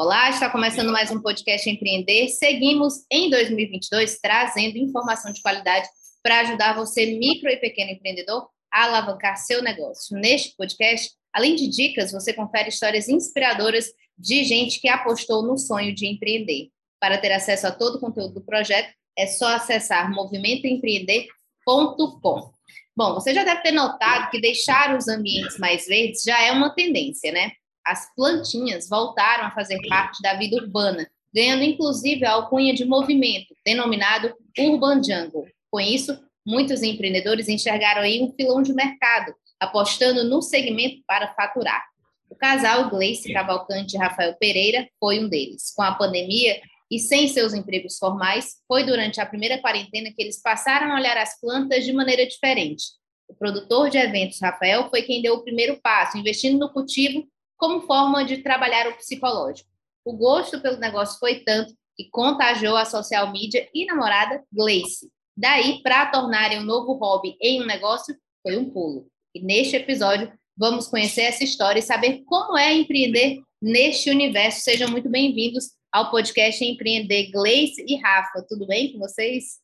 Olá, está começando mais um podcast Empreender. Seguimos em 2022 trazendo informação de qualidade para ajudar você, micro e pequeno empreendedor, a alavancar seu negócio. Neste podcast, além de dicas, você confere histórias inspiradoras de gente que apostou no sonho de empreender. Para ter acesso a todo o conteúdo do projeto, é só acessar movimentoempreender.com. Bom, você já deve ter notado que deixar os ambientes mais verdes já é uma tendência, né? As plantinhas voltaram a fazer parte da vida urbana, ganhando inclusive a alcunha de movimento, denominado Urban Jungle. Com isso, muitos empreendedores enxergaram aí um filão de mercado, apostando no segmento para faturar. O casal Gleice Cavalcante e Rafael Pereira foi um deles. Com a pandemia e sem seus empregos formais, foi durante a primeira quarentena que eles passaram a olhar as plantas de maneira diferente. O produtor de eventos, Rafael, foi quem deu o primeiro passo, investindo no cultivo como forma de trabalhar o psicológico. O gosto pelo negócio foi tanto que contagiou a social media e namorada Gleice. Daí, para tornarem um novo hobby em um negócio, foi um pulo. E neste episódio, vamos conhecer essa história e saber como é empreender neste universo. Sejam muito bem-vindos ao podcast Empreender Gleice e Rafa. Tudo bem com vocês?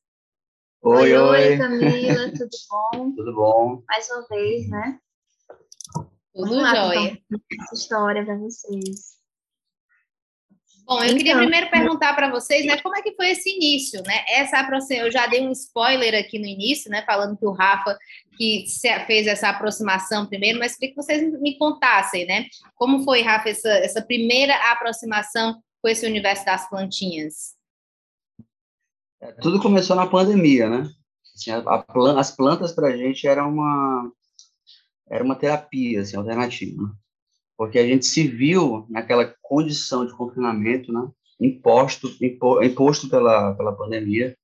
Oi, oi, oi Camila, tudo bom? Tudo bom. Mais uma vez, né? Tudo jóia. Essa história para vocês. Bom, eu então, queria primeiro perguntar para vocês, né, como é que foi esse início, né? Essa aproximação, eu já dei um spoiler aqui no início, né, falando que o Rafa que fez essa aproximação primeiro, mas queria que vocês me contassem, né? Como foi, Rafa, essa, essa primeira aproximação com esse universo das plantinhas? É, tudo começou na pandemia, né? Assim, a, a, as plantas para a gente eram uma era uma terapia assim, alternativa, porque a gente se viu naquela condição de confinamento, né, imposto, imposto pela, pela pandemia,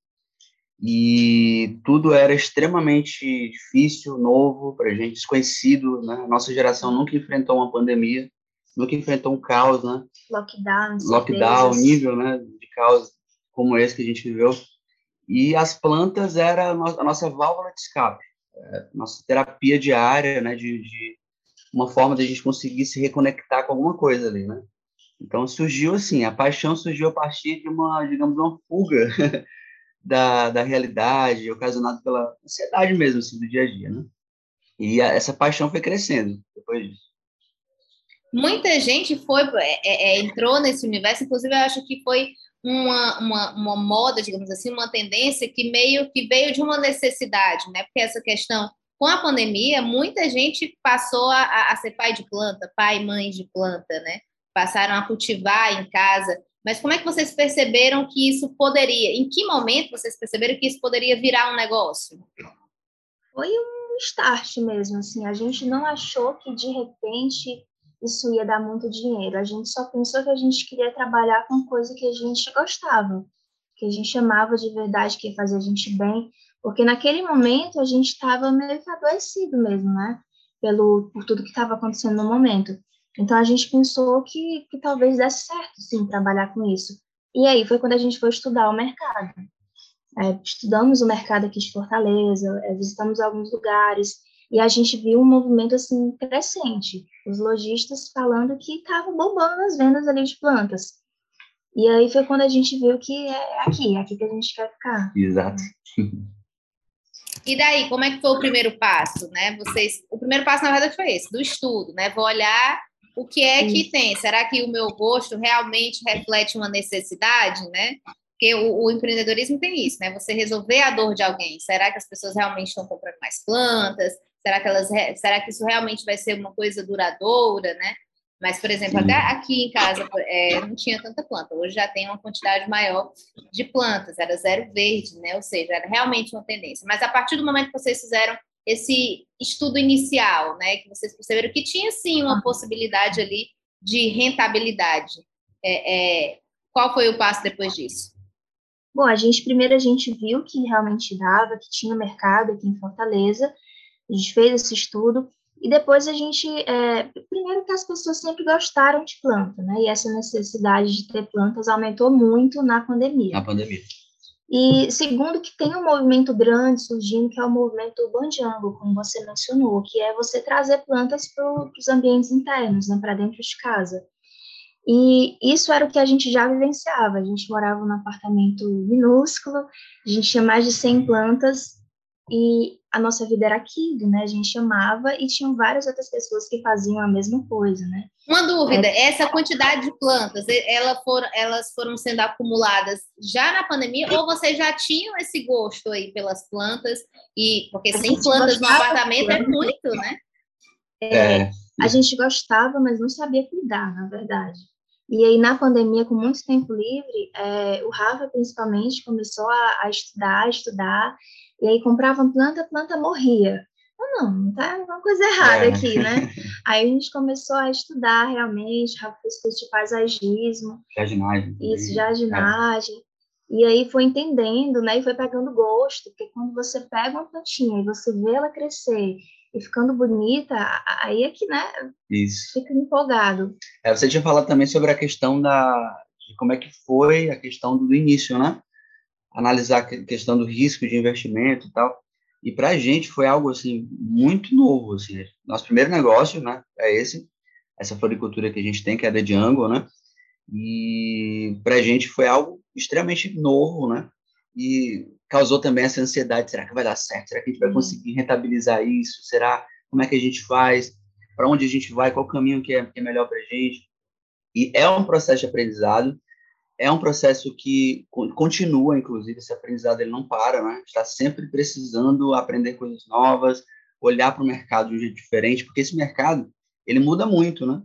e tudo era extremamente difícil, novo para a gente, desconhecido, né? Nossa geração nunca enfrentou uma pandemia, nunca enfrentou um caos, né? Lockdown, lockdown, nível, né, de caos como esse que a gente viveu. E as plantas era a nossa válvula de escape nossa terapia diária, né, de, de, uma forma de a gente conseguir se reconectar com alguma coisa ali, né? Então surgiu assim, a paixão surgiu a partir de uma, digamos, uma fuga da, da realidade, ocasionada pela ansiedade mesmo, assim, do dia a dia, né? E a, essa paixão foi crescendo depois disso. Muita gente foi é, é, é entrou nesse universo, inclusive eu acho que foi uma, uma, uma moda, digamos assim, uma tendência que meio que veio de uma necessidade, né? Porque essa questão, com a pandemia, muita gente passou a, a ser pai de planta, pai e mãe de planta, né? Passaram a cultivar em casa. Mas como é que vocês perceberam que isso poderia? Em que momento vocês perceberam que isso poderia virar um negócio? Foi um start mesmo, assim. A gente não achou que de repente isso ia dar muito dinheiro. A gente só pensou que a gente queria trabalhar com coisa que a gente gostava, que a gente amava de verdade, que ia fazer a gente bem, porque naquele momento a gente estava meio que adoecido mesmo, né? Pelo, por tudo que estava acontecendo no momento. Então a gente pensou que, que talvez desse certo, sim, trabalhar com isso. E aí foi quando a gente foi estudar o mercado. É, estudamos o mercado aqui de Fortaleza, é, visitamos alguns lugares, e a gente viu um movimento assim crescente. Os lojistas falando que estavam bombando as vendas ali de plantas. E aí foi quando a gente viu que é aqui, é aqui que a gente quer ficar. Exato. E daí, como é que foi o primeiro passo, né? Vocês, o primeiro passo na verdade foi esse, do estudo, né? Vou olhar o que é que tem. Será que o meu gosto realmente reflete uma necessidade, né? Porque o, o, empreendedorismo tem isso, né? Você resolver a dor de alguém. Será que as pessoas realmente estão comprando mais plantas? Será que elas, será que isso realmente vai ser uma coisa duradoura, né? Mas, por exemplo, até aqui em casa é, não tinha tanta planta. Hoje já tem uma quantidade maior de plantas. Era zero verde, né? Ou seja, era realmente uma tendência. Mas a partir do momento que vocês fizeram esse estudo inicial, né? Que vocês perceberam que tinha sim uma possibilidade ali de rentabilidade. É, é, qual foi o passo depois disso? Bom, a gente primeiro a gente viu que realmente dava, que tinha mercado aqui em Fortaleza, a gente fez esse estudo, e depois a gente, é, primeiro que as pessoas sempre gostaram de planta, né? E essa necessidade de ter plantas aumentou muito na pandemia. Na pandemia. E segundo que tem um movimento grande surgindo, que é o movimento Banjango, como você mencionou, que é você trazer plantas para os ambientes internos, né, para dentro de casa. E isso era o que a gente já vivenciava. A gente morava num apartamento minúsculo, a gente tinha mais de 100 plantas e a nossa vida era aquilo, né? A gente chamava e tinham várias outras pessoas que faziam a mesma coisa, né? Uma dúvida, é, essa quantidade de plantas, ela for, elas foram sendo acumuladas já na pandemia ou vocês já tinham esse gosto aí pelas plantas? E porque 100 plantas no apartamento é muito, né? É, é. A gente gostava, mas não sabia cuidar, na verdade. E aí, na pandemia, com muito tempo livre, é, o Rafa, principalmente, começou a, a estudar, a estudar, e aí comprava planta, a planta morria. Não, não, tá uma coisa errada é. aqui, né? Aí a gente começou a estudar realmente, fez curso de paisagismo. Jardinagem. Isso, jardinagem. É. E aí foi entendendo, né? E foi pegando gosto, porque quando você pega uma plantinha e você vê ela crescer e ficando bonita, aí é que, né? Isso. Fica empolgado. É, você tinha falado também sobre a questão da de como é que foi a questão do início, né? Analisar a questão do risco de investimento e tal. E para a gente foi algo assim muito novo, assim. Nosso primeiro negócio, né, é esse, essa floricultura que a gente tem, que é da Django, né? E para a gente foi algo extremamente novo, né? E causou também essa ansiedade: será que vai dar certo? Será que a gente vai uhum. conseguir rentabilizar isso? Será? Como é que a gente faz? Para onde a gente vai? Qual o caminho que é, que é melhor para a gente? E é um processo de aprendizado é um processo que continua, inclusive, esse aprendizado ele não para, né? Está sempre precisando aprender coisas novas, olhar para o mercado de um jeito diferente, porque esse mercado, ele muda muito, né?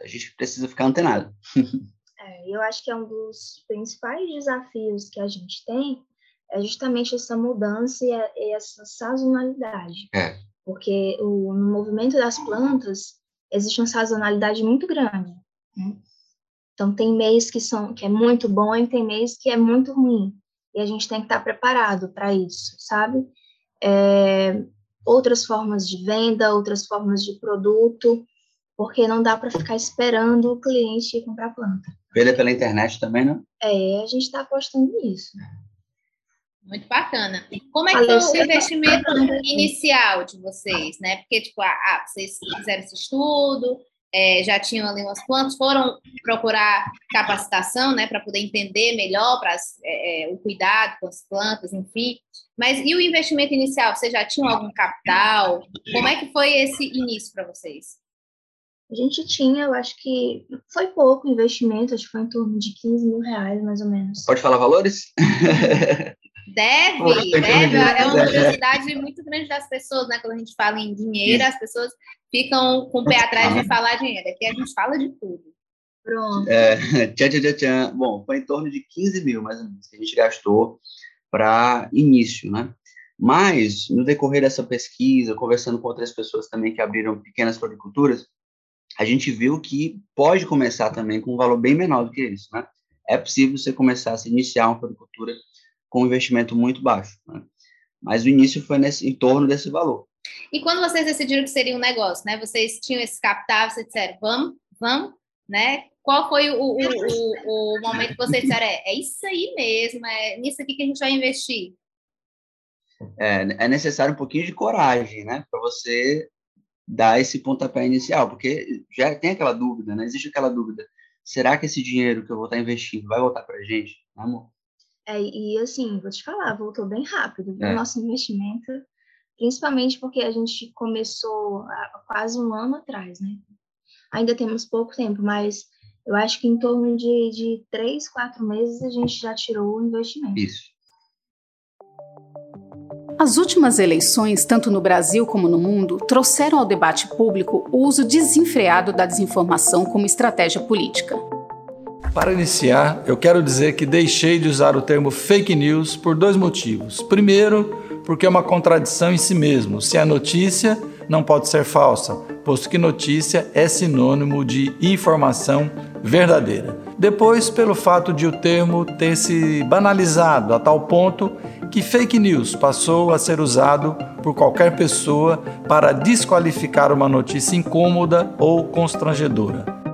A gente precisa ficar antenado. É, eu acho que é um dos principais desafios que a gente tem é justamente essa mudança e essa sazonalidade. É. Porque o, no movimento das plantas existe uma sazonalidade muito grande. Né? Então tem mês que são que é muito bom e tem mês que é muito ruim. E a gente tem que estar preparado para isso, sabe? É, outras formas de venda, outras formas de produto, porque não dá para ficar esperando o cliente comprar planta. Venda pela internet também, né? É, a gente está apostando nisso. Muito bacana. Como é que foi o investimento inicial de vocês, né? Porque, tipo, ah, vocês fizeram esse estudo, é, já tinham ali umas plantas, foram procurar capacitação, né, para poder entender melhor para é, é, o cuidado com as plantas, enfim. Mas e o investimento inicial? Vocês já tinham algum capital? Como é que foi esse início para vocês? A gente tinha, eu acho que foi pouco investimento, acho que foi em torno de 15 mil reais, mais ou menos. Pode falar valores? Deve, deve. É uma curiosidade muito grande das pessoas, né? Quando a gente fala em dinheiro, as pessoas ficam com o pé atrás de falar dinheiro. Aqui a gente fala de tudo. Pronto. É, tchan, tchan, tchan. Bom, foi em torno de 15 mil, mais ou menos, que a gente gastou para início, né? Mas, no decorrer dessa pesquisa, conversando com outras pessoas também que abriram pequenas floriculturas, a gente viu que pode começar também com um valor bem menor do que isso, né? É possível você começar a se iniciar uma floricultura com um investimento muito baixo, né? Mas o início foi nesse, em torno desse valor. E quando vocês decidiram que seria um negócio, né? Vocês tinham esse capital, vocês disseram, vamos, vamos, né? Qual foi o, o, o, o momento que vocês disseram, é, é isso aí mesmo, é nisso aqui que a gente vai investir? É, é necessário um pouquinho de coragem, né? Para você dar esse pontapé inicial, porque já tem aquela dúvida, né? Existe aquela dúvida. Será que esse dinheiro que eu vou estar investindo vai voltar para a gente, né, amor? É, e assim, vou te falar, voltou bem rápido é. o nosso investimento principalmente porque a gente começou há quase um ano atrás, né? Ainda temos pouco tempo, mas eu acho que em torno de, de três, quatro meses a gente já tirou o investimento. Isso. As últimas eleições, tanto no Brasil como no mundo, trouxeram ao debate público o uso desenfreado da desinformação como estratégia política. Para iniciar, eu quero dizer que deixei de usar o termo fake news por dois motivos. Primeiro, porque é uma contradição em si mesmo. Se a notícia não pode ser falsa, posto que notícia é sinônimo de informação verdadeira. Depois, pelo fato de o termo ter se banalizado a tal ponto que fake news passou a ser usado por qualquer pessoa para desqualificar uma notícia incômoda ou constrangedora.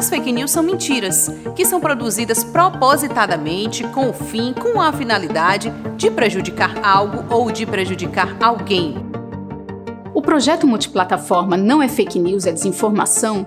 As fake news são mentiras, que são produzidas propositadamente com o fim, com a finalidade de prejudicar algo ou de prejudicar alguém. O projeto multiplataforma Não é Fake News, é Desinformação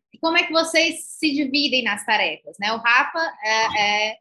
Como é que vocês se dividem nas tarefas, né? O Rafa é, é,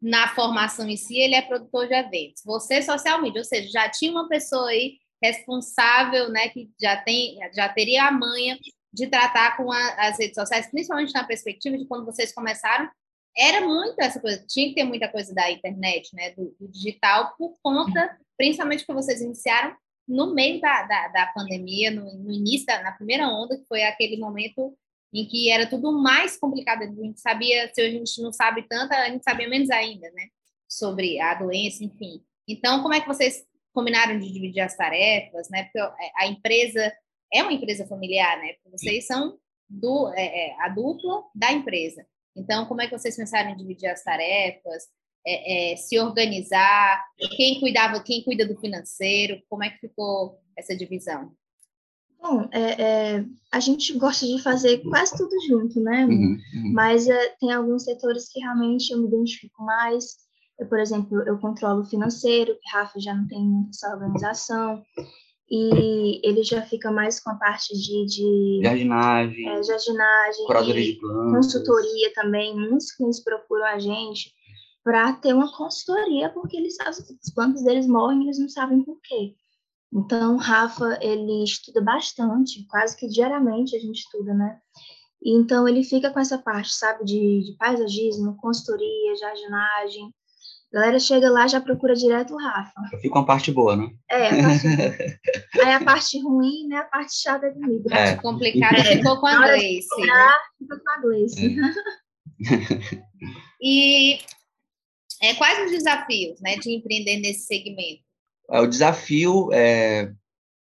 na formação em si, ele é produtor de eventos. Você social media, ou seja, já tinha uma pessoa aí responsável, né, que já tem, já teria a manha de tratar com a, as redes sociais, principalmente na perspectiva de quando vocês começaram, era muito essa coisa, tinha que ter muita coisa da internet, né, do, do digital, por conta, principalmente que vocês iniciaram no meio da, da, da pandemia, no, no início, da, na primeira onda, que foi aquele momento em que era tudo mais complicado. A gente sabia, se a gente não sabe tanto, a gente sabia menos ainda, né? Sobre a doença, enfim. Então, como é que vocês combinaram de dividir as tarefas, né? Porque a empresa é uma empresa familiar, né? Porque vocês são do, é, é, a dupla da empresa. Então, como é que vocês pensaram em dividir as tarefas, é, é, se organizar, quem cuidava, quem cuida do financeiro, como é que ficou essa divisão? Bom, é, é, a gente gosta de fazer quase tudo junto, né? Uhum, uhum. Mas é, tem alguns setores que realmente eu me identifico mais. Eu, por exemplo, eu controlo o financeiro, que Rafa já não tem muita essa organização. E ele já fica mais com a parte de... de jardinagem. É, jardinagem. Curadoria de plantas. Consultoria também. Muitos clientes procuram a gente para ter uma consultoria, porque eles, as, as plantas deles morrem e eles não sabem por quê. Então, Rafa, ele estuda bastante, quase que diariamente a gente estuda, né? E, então, ele fica com essa parte, sabe, de, de paisagismo, consultoria, jardinagem. A galera chega lá já procura direto o Rafa. Fica uma parte boa, né? É, a parte Aí a parte ruim, né? A parte chata é comigo. É. complicada é. ficou com a Gleice. Fica com a Gleice. É. e é, quais os desafios né, de empreender nesse segmento? É, o desafio é,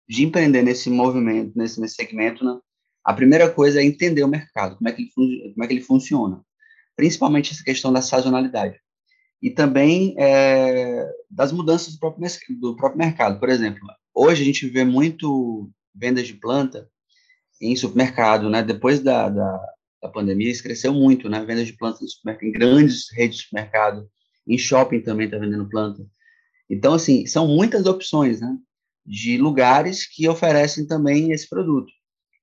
de empreender nesse movimento, nesse, nesse segmento, né? a primeira coisa é entender o mercado, como é, que ele, como é que ele funciona, principalmente essa questão da sazonalidade. E também é, das mudanças do próprio, do próprio mercado. Por exemplo, hoje a gente vê muito vendas de planta em supermercado, né? Depois da, da, da pandemia, isso cresceu muito, né? Vendas de planta em grandes redes de supermercado, em shopping também está vendendo planta. Então, assim, são muitas opções, né? De lugares que oferecem também esse produto.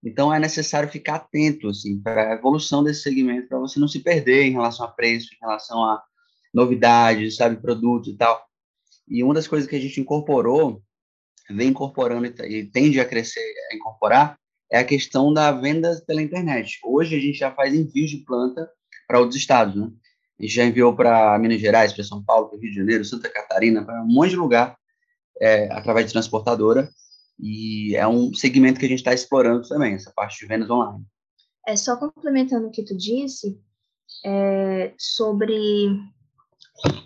Então, é necessário ficar atento, assim, para a evolução desse segmento, para você não se perder em relação a preço, em relação a novidades, sabe, produto e tal. E uma das coisas que a gente incorporou, vem incorporando e tende a crescer, a incorporar, é a questão da venda pela internet. Hoje a gente já faz envios de planta para outros estados, né? A gente já enviou para Minas Gerais, para São Paulo, para Rio de Janeiro, Santa Catarina, para um monte de lugar, é, através de transportadora. E é um segmento que a gente está explorando também, essa parte de vendas online. É só complementando o que tu disse é, sobre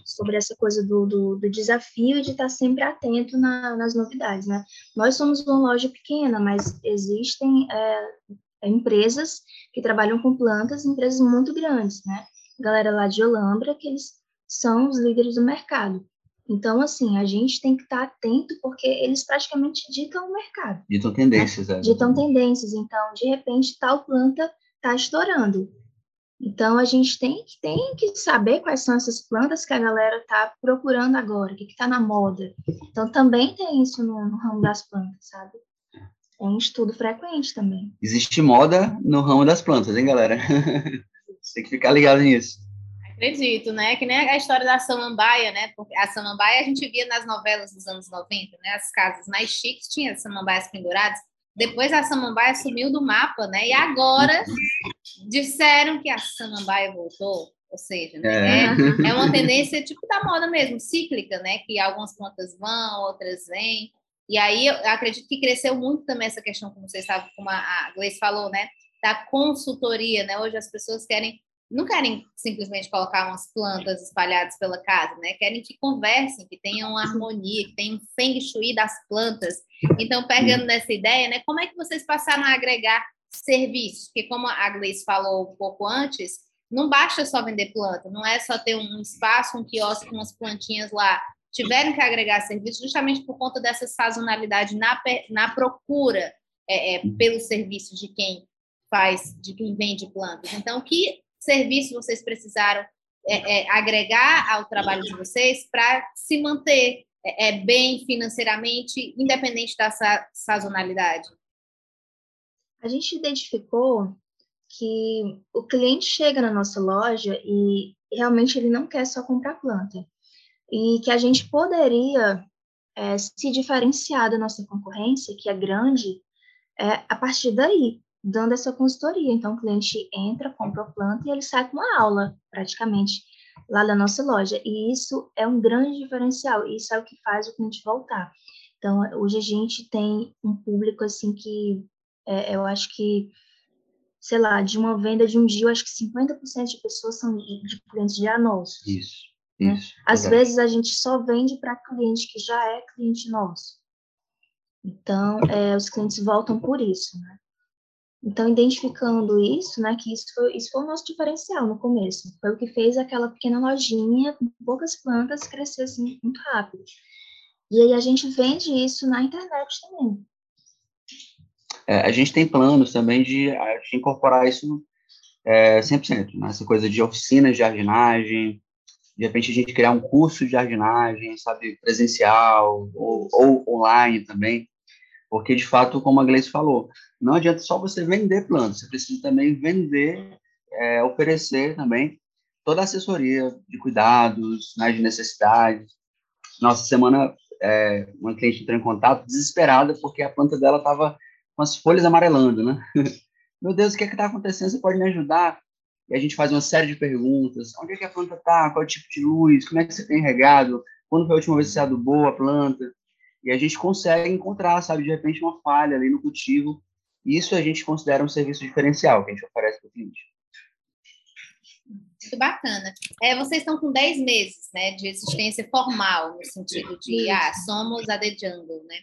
sobre essa coisa do, do, do desafio de estar sempre atento na, nas novidades, né? Nós somos uma loja pequena, mas existem é, empresas que trabalham com plantas, empresas muito grandes, né? Galera lá de Olambra, que eles são os líderes do mercado. Então, assim, a gente tem que estar atento porque eles praticamente ditam o mercado. Ditam tendências, né? é. Ditam tendências. Então, de repente, tal planta está estourando. Então, a gente tem, tem que saber quais são essas plantas que a galera está procurando agora, o que está na moda. Então, também tem isso no, no, ramo das plantas, sabe? É um estudo frequente também. Existe moda no ramo das plantas, hein, galera? Você tem que ficar ligado nisso. Acredito, né? Que nem a história da samambaia, né? Porque a samambaia a gente via nas novelas dos anos 90, né? As casas mais chiques tinham samambaias penduradas. Depois a samambaia sumiu do mapa, né? E agora disseram que a samambaia voltou. Ou seja, né? é. é uma tendência tipo da moda mesmo, cíclica, né? Que algumas plantas vão, outras vêm. E aí eu acredito que cresceu muito também essa questão, como você estava, como a Gleice falou, né? Da consultoria, né? Hoje as pessoas querem não querem simplesmente colocar umas plantas espalhadas pela casa, né? Querem que conversem, que tenham harmonia, que tenham feng shui das plantas. Então, pegando nessa ideia, né? Como é que vocês passaram a agregar serviços? Porque como a Gleice falou um pouco antes, não basta só vender planta, não é só ter um espaço, um quiosque com umas plantinhas lá. Tiveram que agregar serviços justamente por conta dessa sazonalidade na, na procura é, é, pelo serviço de quem faz, de quem vende plantas. Então, que serviço vocês precisaram é, é, agregar ao trabalho de vocês para se manter é, é, bem financeiramente, independente dessa sazonalidade? A gente identificou que o cliente chega na nossa loja e realmente ele não quer só comprar planta. E que a gente poderia é, se diferenciar da nossa concorrência, que é grande, é, a partir daí dando essa consultoria. Então, o cliente entra, compra a planta e ele sai com uma aula, praticamente, lá da nossa loja. E isso é um grande diferencial, isso é o que faz o cliente voltar. Então, hoje a gente tem um público, assim, que é, eu acho que, sei lá, de uma venda de um dia, eu acho que 50% de pessoas são de, de clientes já nossos. Isso, né? isso. Às vezes a gente só vende para cliente que já é cliente nosso. Então, é, os clientes voltam por isso, né? Então, identificando isso, né, que isso foi, isso foi o nosso diferencial no começo. Foi o que fez aquela pequena lojinha com poucas plantas crescer assim muito rápido. E aí a gente vende isso na internet também. É, a gente tem planos também de, de incorporar isso é, 100%, né? essa coisa de oficinas de jardinagem, de repente a gente criar um curso de jardinagem, sabe, presencial ou, ou online também, porque, de fato, como a Gleice falou, não adianta só você vender plantas, você precisa também vender, é, oferecer também toda a assessoria de cuidados, né, de necessidades. Nossa, semana, é, uma cliente entrou em contato desesperada porque a planta dela estava com as folhas amarelando, né? Meu Deus, o que é está acontecendo? Você pode me ajudar? E a gente faz uma série de perguntas. Onde é que a planta está? Qual é o tipo de luz? Como é que você tem regado? Quando foi a última vez que você adubou a planta? E a gente consegue encontrar, sabe, de repente uma falha ali no cultivo. Isso a gente considera um serviço diferencial que a gente oferece para o cliente. Muito bacana. É, vocês estão com 10 meses né, de existência formal, no sentido de, ah, somos a The Jungle, né?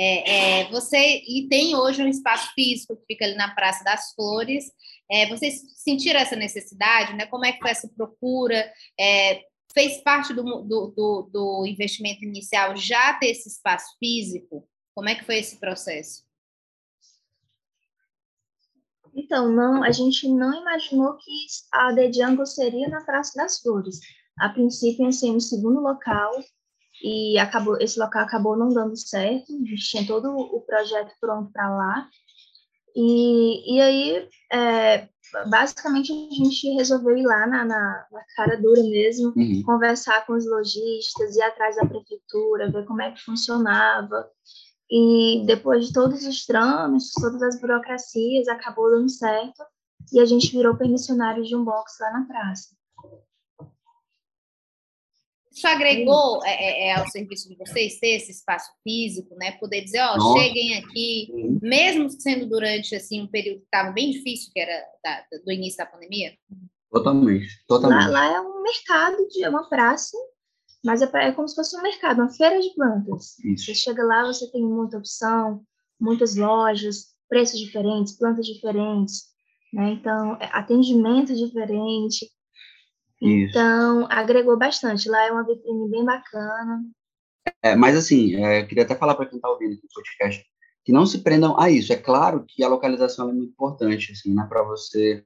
É, é, você, e tem hoje um espaço físico que fica ali na Praça das Flores. É, vocês sentiram essa necessidade, né? Como é que foi essa procura? É, fez parte do, do, do, do investimento inicial já ter esse espaço físico? Como é que foi esse processo? Então, não, a gente não imaginou que a The Jungle seria na Praça das Flores. A princípio, ia ser segundo local e acabou, esse local acabou não dando certo. A gente tinha todo o projeto pronto para lá. E, e aí, é, basicamente a gente resolveu ir lá na, na, na cara dura mesmo, uhum. conversar com os lojistas, ir atrás da prefeitura, ver como é que funcionava. E depois de todos os trâmites, todas as burocracias, acabou dando certo e a gente virou permissionário de um box lá na praça. Isso agregou é, é, é, ao serviço de vocês ter esse espaço físico, né? Poder dizer, ó, oh, cheguem aqui, mesmo sendo durante assim um período que estava bem difícil, que era da, do início da pandemia. Totalmente, totalmente. Lá, lá, é um mercado de é uma praça, mas é, é, como se fosse um mercado, uma feira de plantas. Isso. Você chega lá, você tem muita opção, muitas lojas, preços diferentes, plantas diferentes, né? Então, é, atendimento diferente. Então, agregou bastante. Lá é uma vitrine bem bacana. É, mas, assim, é, queria até falar para quem está ouvindo aqui o podcast que não se prendam a isso. É claro que a localização é muito importante, assim, né, para você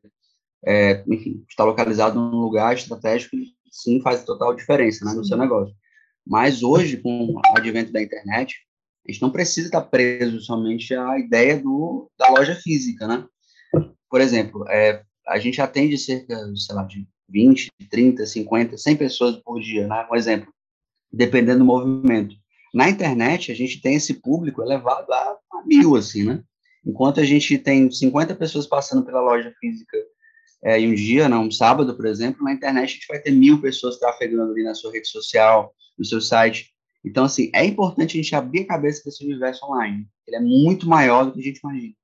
é, enfim, está localizado num lugar estratégico, sim, faz total diferença né, no seu negócio. Mas hoje, com o advento da internet, a gente não precisa estar preso somente à ideia do, da loja física, né? Por exemplo, é, a gente atende cerca, sei lá, de 20, 30, 50, 100 pessoas por dia, né? Um exemplo, dependendo do movimento. Na internet, a gente tem esse público elevado a, a mil, assim, né? Enquanto a gente tem 50 pessoas passando pela loja física é, em um dia, né, um sábado, por exemplo, na internet a gente vai ter mil pessoas trafegando ali na sua rede social, no seu site. Então, assim, é importante a gente abrir a cabeça desse universo online. Ele é muito maior do que a gente imagina.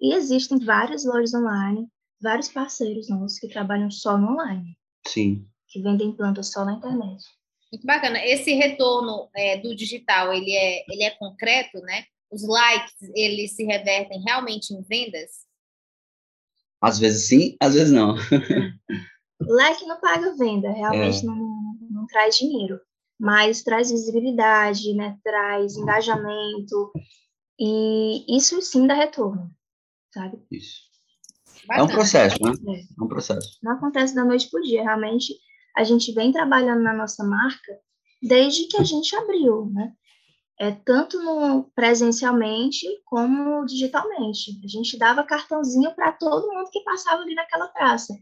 E existem várias lojas online, vários parceiros nossos que trabalham só no online. Sim. Que vendem plantas só na internet. Muito bacana. Esse retorno é, do digital, ele é, ele é concreto, né? Os likes, eles se revertem realmente em vendas? Às vezes sim, às vezes não. like não paga venda, realmente é. não, não traz dinheiro mas traz visibilidade, né? Traz engajamento e isso sim dá retorno, sabe? Isso. É um processo, né? É. é um processo. Não acontece da noite para o dia. Realmente, a gente vem trabalhando na nossa marca desde que a gente abriu, né? É, tanto no, presencialmente como digitalmente. A gente dava cartãozinho para todo mundo que passava ali naquela praça.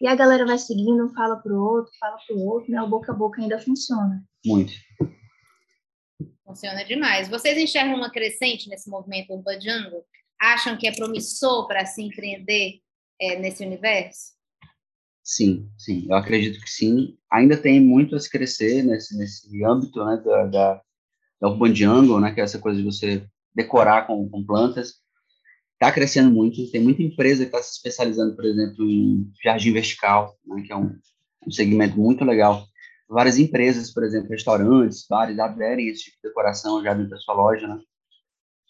E a galera vai seguindo, fala para o outro, fala para o outro, né? O boca a boca ainda funciona. Muito. Funciona demais. Vocês enxergam uma crescente nesse movimento Urban Jungle? Acham que é promissor para se empreender é, nesse universo? Sim, sim. Eu acredito que sim. Ainda tem muito a se crescer nesse, nesse âmbito né, da, da, da Urban Jungle, né, que é essa coisa de você decorar com, com plantas está crescendo muito. Tem muita empresa que está se especializando, por exemplo, em jardim vertical, né, que é um, um, segmento muito legal. Várias empresas, por exemplo, restaurantes, bares, aderem esse tipo de decoração já dentro da sua loja, né,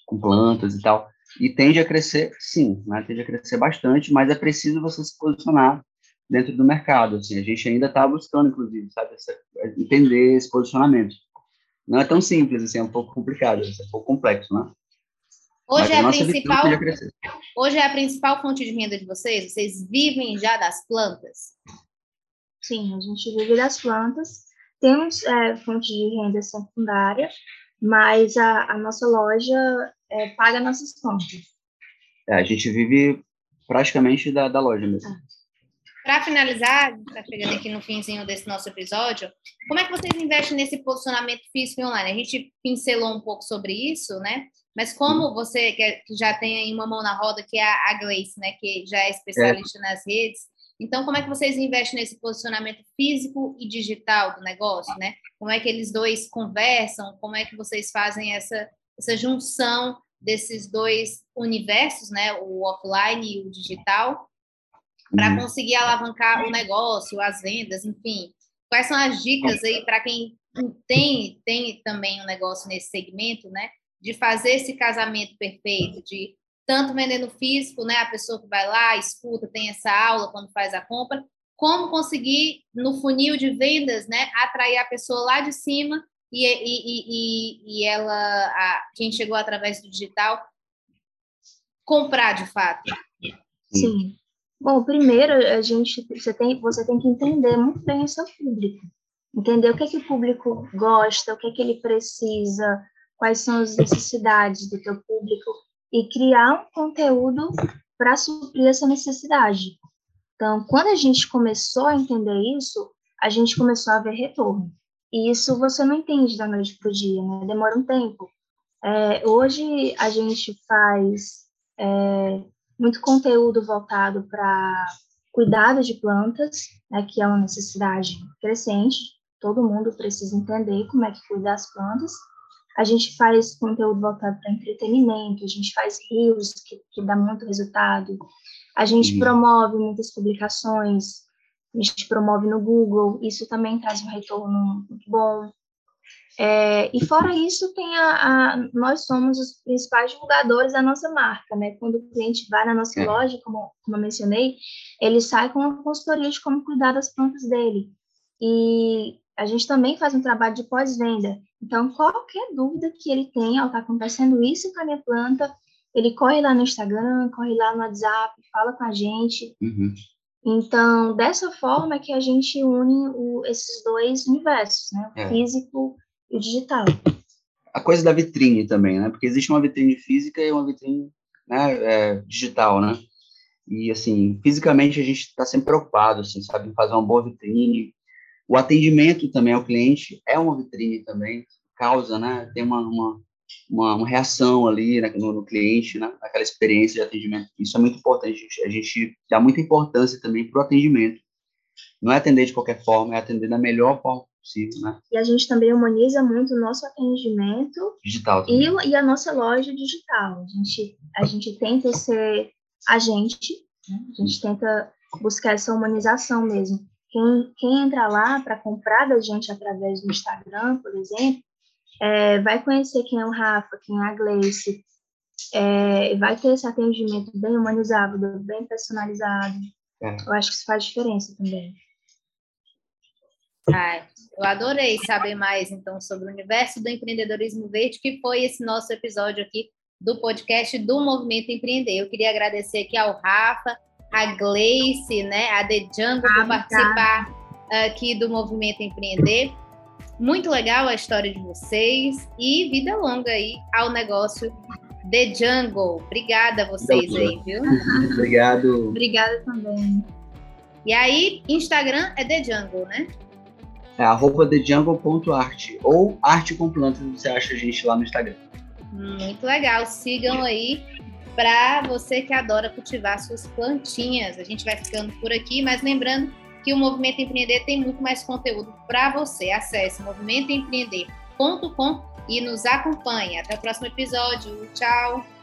com plantas e tal. E tende a crescer, sim, né, tende a crescer bastante, mas é preciso você se posicionar dentro do mercado. Assim, a gente ainda está buscando, inclusive, sabe, essa, entender esse posicionamento. Não é tão simples, assim, é um pouco complicado, é um pouco complexo, né? Hoje é, a principal, hoje é a principal fonte de renda de vocês? Vocês vivem já das plantas? Sim, a gente vive das plantas. Temos é, fonte de renda secundária, mas a, a nossa loja é, paga nossas contas. É, a gente vive praticamente da, da loja mesmo. Ah. Para finalizar, está chegando aqui no finzinho desse nosso episódio, como é que vocês investem nesse posicionamento físico e online? A gente pincelou um pouco sobre isso, né? Mas como você que já tem aí uma mão na roda, que é a Gleice, né, que já é especialista é. nas redes, então como é que vocês investem nesse posicionamento físico e digital do negócio, né? Como é que eles dois conversam? Como é que vocês fazem essa essa junção desses dois universos, né, o offline e o digital? para uhum. conseguir alavancar o negócio, as vendas, enfim. Quais são as dicas aí para quem tem, tem também um negócio nesse segmento, né? De fazer esse casamento perfeito, de tanto vendendo físico, né? A pessoa que vai lá, escuta, tem essa aula quando faz a compra, como conseguir no funil de vendas, né? Atrair a pessoa lá de cima e, e, e, e ela, a, quem chegou através do digital, comprar de fato. Sim. Bom, primeiro a gente você tem você tem que entender muito bem o seu público, entender o que é que o público gosta, o que é que ele precisa, quais são as necessidades do teu público e criar um conteúdo para suprir essa necessidade. Então, quando a gente começou a entender isso, a gente começou a ver retorno. E isso você não entende da noite para o dia, né? Demora um tempo. É, hoje a gente faz é, muito conteúdo voltado para cuidado de plantas, né, que é uma necessidade crescente, todo mundo precisa entender como é que cuida das plantas. A gente faz conteúdo voltado para entretenimento, a gente faz rios que, que dá muito resultado, a gente uhum. promove muitas publicações, a gente promove no Google, isso também traz um retorno bom. É, e fora isso, tem a, a, nós somos os principais divulgadores da nossa marca, né? Quando o cliente vai na nossa é. loja, como, como eu mencionei, ele sai com uma consultoria de como cuidar das plantas dele. E a gente também faz um trabalho de pós-venda. Então, qualquer dúvida que ele tenha, está acontecendo isso com a minha planta, ele corre lá no Instagram, corre lá no WhatsApp, fala com a gente. Uhum. Então, dessa forma é que a gente une o, esses dois universos, né? O é. físico e o digital. A coisa da vitrine também, né? Porque existe uma vitrine física e uma vitrine né, é, digital, né? E, assim, fisicamente a gente está sempre preocupado, assim, sabe, em fazer uma boa vitrine. O atendimento também ao cliente é uma vitrine também, causa, né? Tem uma, uma, uma, uma reação ali né, no, no, cliente, né? Aquela experiência de atendimento. Isso é muito importante. A gente, a gente dá muita importância também para o atendimento. Não é atender de qualquer forma, é atender da melhor forma possível, né? E a gente também humaniza muito o nosso atendimento digital e, e, a nossa loja digital. A gente, a gente tenta ser a gente, né? a gente tenta buscar essa humanização mesmo. Quem, quem entra lá para comprar da gente através do Instagram, por exemplo, é, vai conhecer quem é o Rafa, quem é a Gleice, é, vai ter esse atendimento bem humanizado, bem personalizado. É. Eu acho que isso faz diferença também. Ai, eu adorei saber mais, então, sobre o universo do empreendedorismo verde, que foi esse nosso episódio aqui do podcast do Movimento Empreender. Eu queria agradecer aqui ao Rafa, a Gleice, né, a The Jungle, ah, por participar tá. aqui do Movimento Empreender. Muito legal a história de vocês e vida longa aí ao negócio The Jungle. Obrigada a vocês aí, viu? Obrigado. Obrigada também. E aí, Instagram é The Jungle, né? É arroba thejungle.art ou arte com plantas, você acha a gente lá no Instagram. Muito legal. Sigam aí para você que adora cultivar suas plantinhas. A gente vai ficando por aqui, mas lembrando que o Movimento Empreender tem muito mais conteúdo para você. Acesse movimentoempreender.com e nos acompanhe. Até o próximo episódio. Tchau!